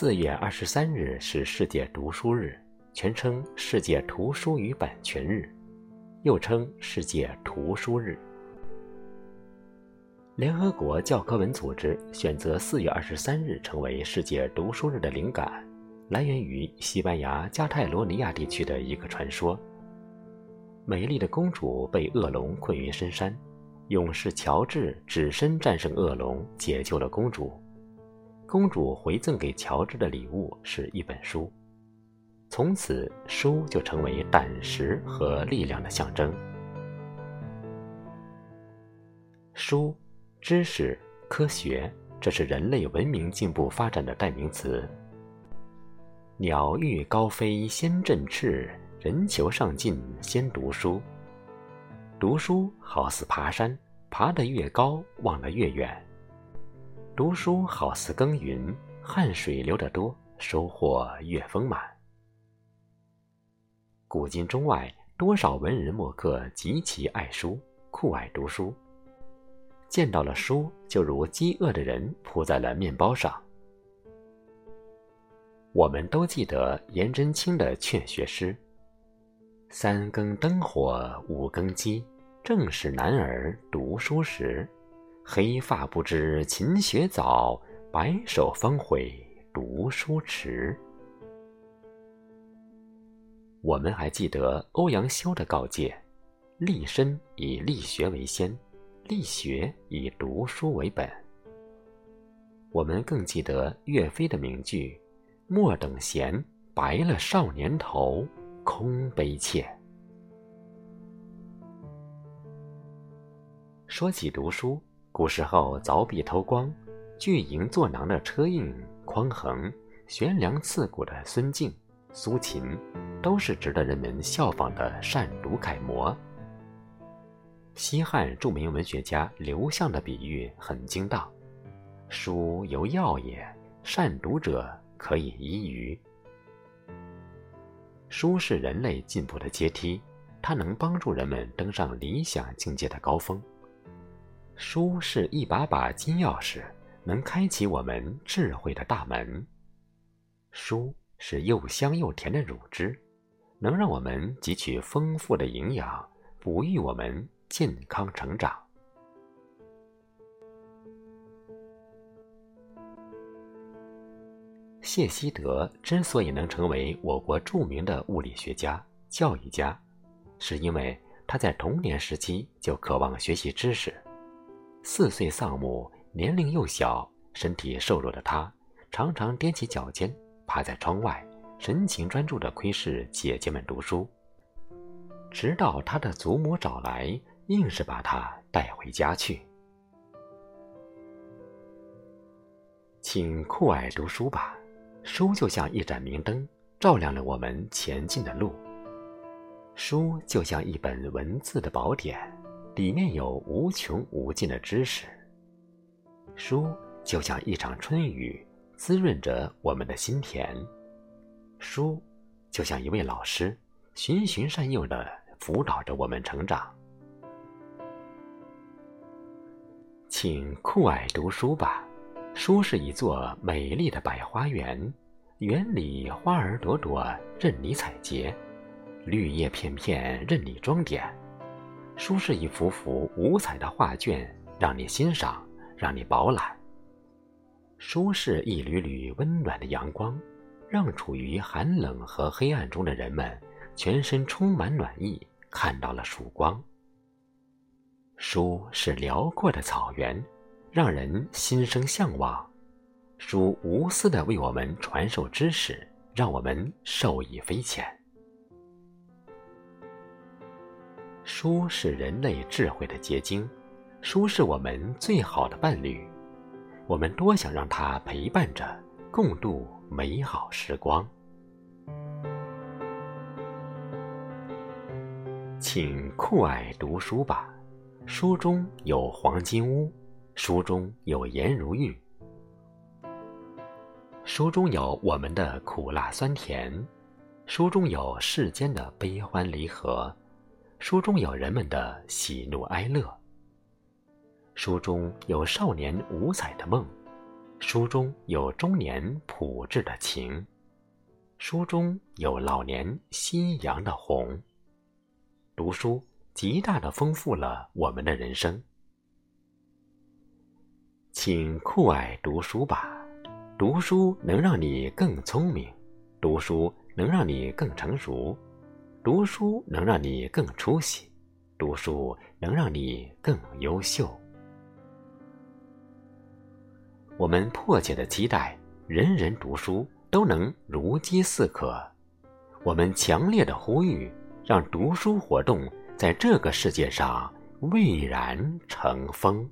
四月二十三日是世界读书日，全称世界图书与版权日，又称世界图书日。联合国教科文组织选择四月二十三日成为世界读书日的灵感，来源于西班牙加泰罗尼亚地区的一个传说：美丽的公主被恶龙困于深山，勇士乔治只身战胜恶龙，解救了公主。公主回赠给乔治的礼物是一本书，从此书就成为胆识和力量的象征。书、知识、科学，这是人类文明进步发展的代名词。鸟欲高飞先振翅，人求上进先读书。读书好似爬山，爬得越高，望得越远。读书好似耕耘，汗水流得多，收获越丰满。古今中外，多少文人墨客极其爱书，酷爱读书。见到了书，就如饥饿的人扑在了面包上。我们都记得颜真卿的劝学诗：“三更灯火五更鸡，正是男儿读书时。”黑发不知勤学早，白首方悔读书迟。我们还记得欧阳修的告诫：立身以立学为先，立学以读书为本。我们更记得岳飞的名句：莫等闲，白了少年头，空悲切。说起读书。古时候凿壁偷光、巨营作囊的车胤、匡衡、悬梁刺股的孙敬、苏秦，都是值得人们效仿的善读楷模。西汉著名文学家刘向的比喻很精当：“书犹药也，善读者可以医于。”书是人类进步的阶梯，它能帮助人们登上理想境界的高峰。书是一把把金钥匙，能开启我们智慧的大门。书是又香又甜的乳汁，能让我们汲取丰富的营养，哺育我们健康成长。谢希德之所以能成为我国著名的物理学家、教育家，是因为他在童年时期就渴望学习知识。四岁丧母，年龄又小，身体瘦弱的他，常常踮起脚尖，趴在窗外，神情专注地窥视姐姐们读书。直到他的祖母找来，硬是把他带回家去。请酷爱读书吧，书就像一盏明灯，照亮了我们前进的路。书就像一本文字的宝典。里面有无穷无尽的知识。书就像一场春雨，滋润着我们的心田；书就像一位老师，循循善诱地辅导着我们成长。请酷爱读书吧，书是一座美丽的百花园，园里花儿朵朵任你采撷，绿叶片片任你装点。书是一幅幅五彩的画卷，让你欣赏，让你饱览。书是一缕缕温暖的阳光，让处于寒冷和黑暗中的人们全身充满暖意，看到了曙光。书是辽阔的草原，让人心生向往。书无私的为我们传授知识，让我们受益匪浅。书是人类智慧的结晶，书是我们最好的伴侣，我们多想让它陪伴着，共度美好时光。请酷爱读书吧，书中有黄金屋，书中有颜如玉，书中有我们的苦辣酸甜，书中有世间的悲欢离合。书中有人们的喜怒哀乐，书中有少年五彩的梦，书中有中年朴质的情，书中有老年夕阳的红。读书极大的丰富了我们的人生，请酷爱读书吧。读书能让你更聪明，读书能让你更成熟，读书能让你更出息，读书能让你更优秀。我们迫切的期待，人人读书都能如饥似渴。我们强烈的呼吁，让读书活动在这个世界上蔚然成风。